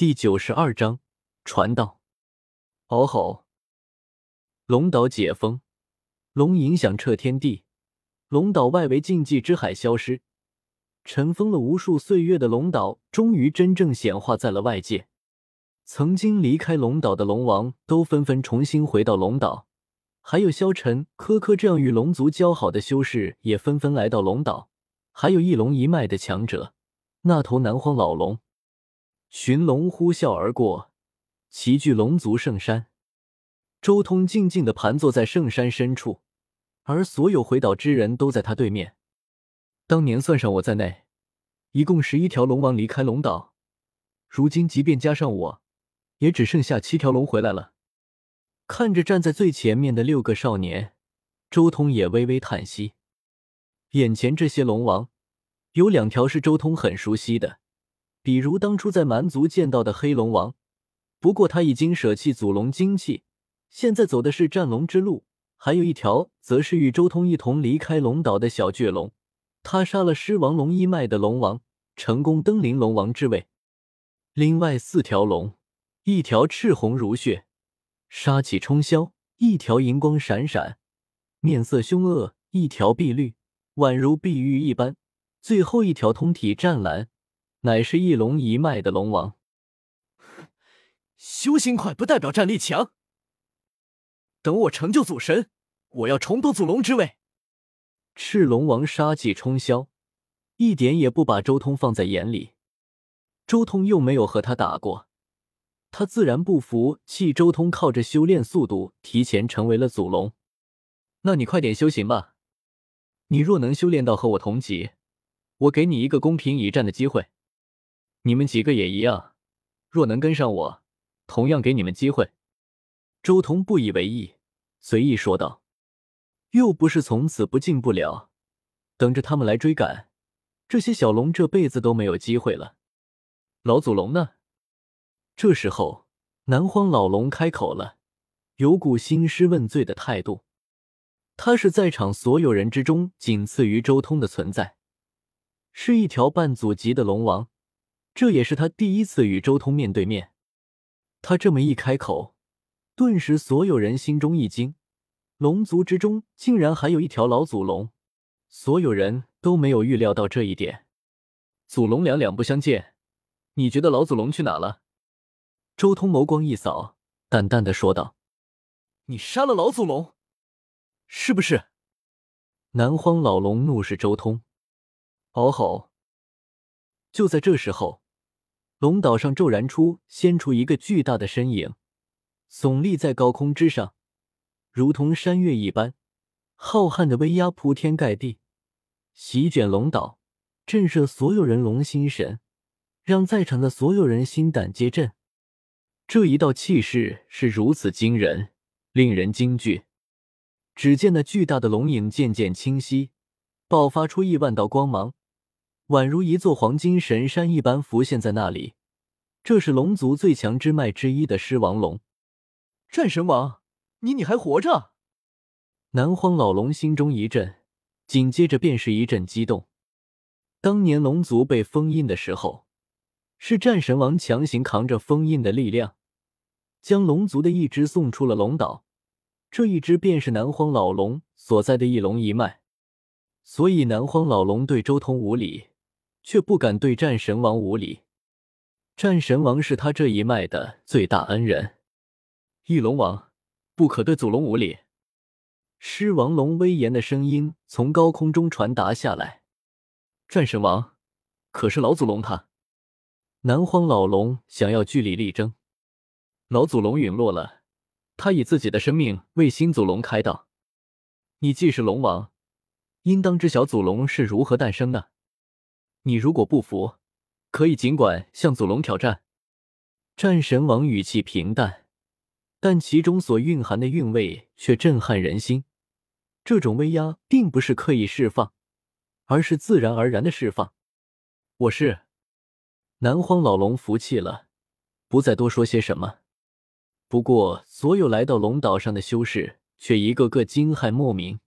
第九十二章传道。嗷吼！龙岛解封，龙影响彻天地，龙岛外围禁忌之海消失，尘封了无数岁月的龙岛终于真正显化在了外界。曾经离开龙岛的龙王都纷纷重新回到龙岛，还有萧晨、柯柯这样与龙族交好的修士也纷纷来到龙岛，还有一龙一脉的强者，那头南荒老龙。寻龙呼啸而过，齐聚龙族圣山。周通静静的盘坐在圣山深处，而所有回岛之人都在他对面。当年算上我在内，一共十一条龙王离开龙岛，如今即便加上我，也只剩下七条龙回来了。看着站在最前面的六个少年，周通也微微叹息。眼前这些龙王，有两条是周通很熟悉的。比如当初在蛮族见到的黑龙王，不过他已经舍弃祖龙精气，现在走的是战龙之路。还有一条，则是与周通一同离开龙岛的小倔龙，他杀了狮王龙一脉的龙王，成功登临龙王之位。另外四条龙，一条赤红如血，杀气冲霄；一条银光闪闪，面色凶恶；一条碧绿，宛如碧玉一般；最后一条通体湛蓝。乃是一龙一脉的龙王，修行快不代表战力强。等我成就祖神，我要重夺祖龙之位。赤龙王杀气冲霄，一点也不把周通放在眼里。周通又没有和他打过，他自然不服气。周通靠着修炼速度提前成为了祖龙，那你快点修行吧。你若能修炼到和我同级，我给你一个公平一战的机会。你们几个也一样，若能跟上我，同样给你们机会。周通不以为意，随意说道：“又不是从此不进不了，等着他们来追赶。这些小龙这辈子都没有机会了。”老祖龙呢？这时候，南荒老龙开口了，有股兴师问罪的态度。他是在场所有人之中仅次于周通的存在，是一条半祖级的龙王。这也是他第一次与周通面对面。他这么一开口，顿时所有人心中一惊。龙族之中竟然还有一条老祖龙，所有人都没有预料到这一点。祖龙两两不相见，你觉得老祖龙去哪了？周通眸光一扫，淡淡的说道：“你杀了老祖龙，是不是？”南荒老龙怒视周通，嗷吼！就在这时候。龙岛上骤然出现出一个巨大的身影，耸立在高空之上，如同山岳一般，浩瀚的威压铺天盖地，席卷龙岛，震慑所有人龙心神，让在场的所有人心胆皆震。这一道气势是如此惊人，令人惊惧。只见那巨大的龙影渐渐清晰，爆发出亿万道光芒。宛如一座黄金神山一般浮现在那里，这是龙族最强之脉之一的狮王龙。战神王，你你还活着？南荒老龙心中一震，紧接着便是一阵激动。当年龙族被封印的时候，是战神王强行扛着封印的力量，将龙族的一只送出了龙岛。这一只便是南荒老龙所在的一龙一脉，所以南荒老龙对周通无礼。却不敢对战神王无礼。战神王是他这一脉的最大恩人，翼龙王不可对祖龙无礼。狮王龙威严的声音从高空中传达下来。战神王可是老祖龙他？南荒老龙想要据理力争。老祖龙陨落了，他以自己的生命为新祖龙开道。你既是龙王，应当知晓祖龙是如何诞生的。你如果不服，可以尽管向祖龙挑战。战神王语气平淡，但其中所蕴含的韵味却震撼人心。这种威压并不是刻意释放，而是自然而然的释放。我是南荒老龙，服气了，不再多说些什么。不过，所有来到龙岛上的修士却一个个惊骇莫名。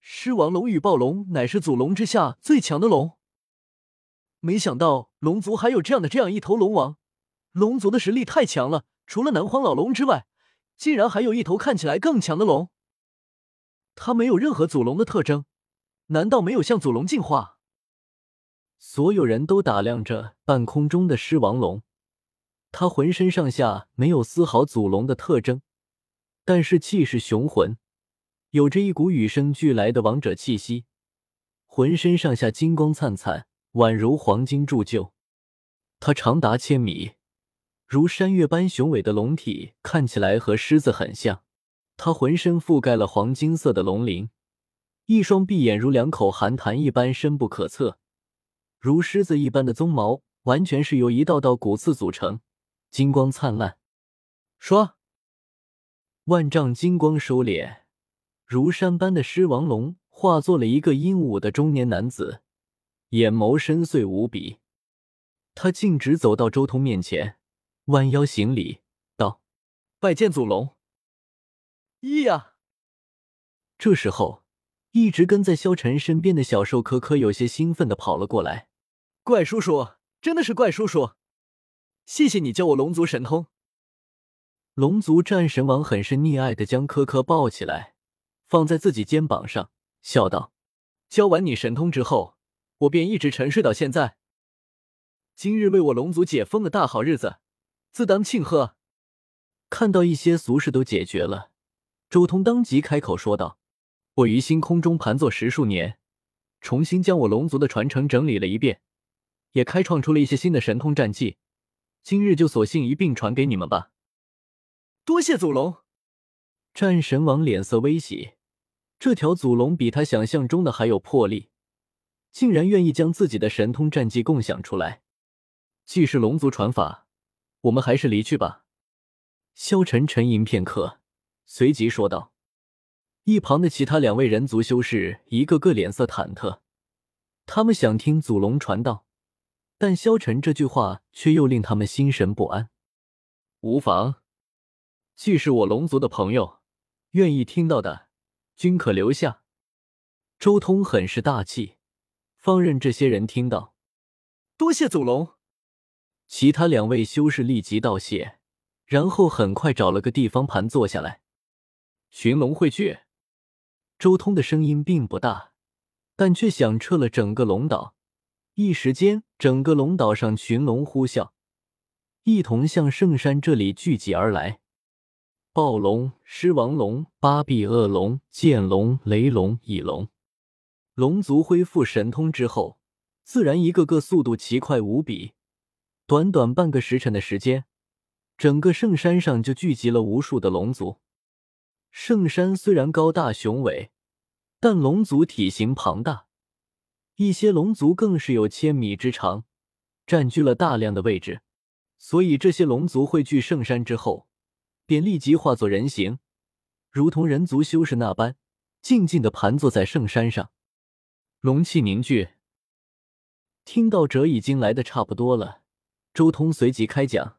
狮王龙与暴龙乃是祖龙之下最强的龙。没想到龙族还有这样的这样一头龙王，龙族的实力太强了，除了南荒老龙之外，竟然还有一头看起来更强的龙。它没有任何祖龙的特征，难道没有向祖龙进化？所有人都打量着半空中的狮王龙，它浑身上下没有丝毫祖龙的特征，但是气势雄浑，有着一股与生俱来的王者气息，浑身上下金光灿灿，宛如黄金铸就。它长达千米，如山岳般雄伟的龙体看起来和狮子很像。它浑身覆盖了黄金色的龙鳞，一双闭眼如两口寒潭一般深不可测。如狮子一般的鬃毛，完全是由一道道骨刺组成，金光灿烂。说，万丈金光收敛，如山般的狮王龙化作了一个英武的中年男子，眼眸深邃无比。他径直走到周通面前，弯腰行礼道：“拜见祖龙。”咿呀！这时候，一直跟在萧晨身边的小兽科科有些兴奋的跑了过来。怪叔叔，真的是怪叔叔！谢谢你教我龙族神通。龙族战神王很是溺爱的将科科抱起来，放在自己肩膀上，笑道：“教完你神通之后，我便一直沉睡到现在。今日为我龙族解封的大好日子，自当庆贺。”看到一些俗事都解决了。周通当即开口说道：“我于星空中盘坐十数年，重新将我龙族的传承整理了一遍，也开创出了一些新的神通战技。今日就索性一并传给你们吧。”多谢祖龙！战神王脸色微喜，这条祖龙比他想象中的还有魄力，竟然愿意将自己的神通战技共享出来。既是龙族传法，我们还是离去吧。萧晨沉吟片刻。随即说道：“一旁的其他两位人族修士一个个脸色忐忑，他们想听祖龙传道，但萧晨这句话却又令他们心神不安。无妨，既是我龙族的朋友，愿意听到的，均可留下。”周通很是大气，放任这些人听到。多谢祖龙。其他两位修士立即道谢，然后很快找了个地方盘坐下来。寻龙会去，周通的声音并不大，但却响彻了整个龙岛。一时间，整个龙岛上群龙呼啸，一同向圣山这里聚集而来。暴龙、狮王龙、八臂恶龙、剑龙、雷龙、翼龙，龙族恢复神通之后，自然一个个速度奇快无比。短短半个时辰的时间，整个圣山上就聚集了无数的龙族。圣山虽然高大雄伟，但龙族体型庞大，一些龙族更是有千米之长，占据了大量的位置。所以这些龙族汇聚圣山之后，便立即化作人形，如同人族修士那般，静静的盘坐在圣山上。龙气凝聚。听到者已经来的差不多了，周通随即开讲。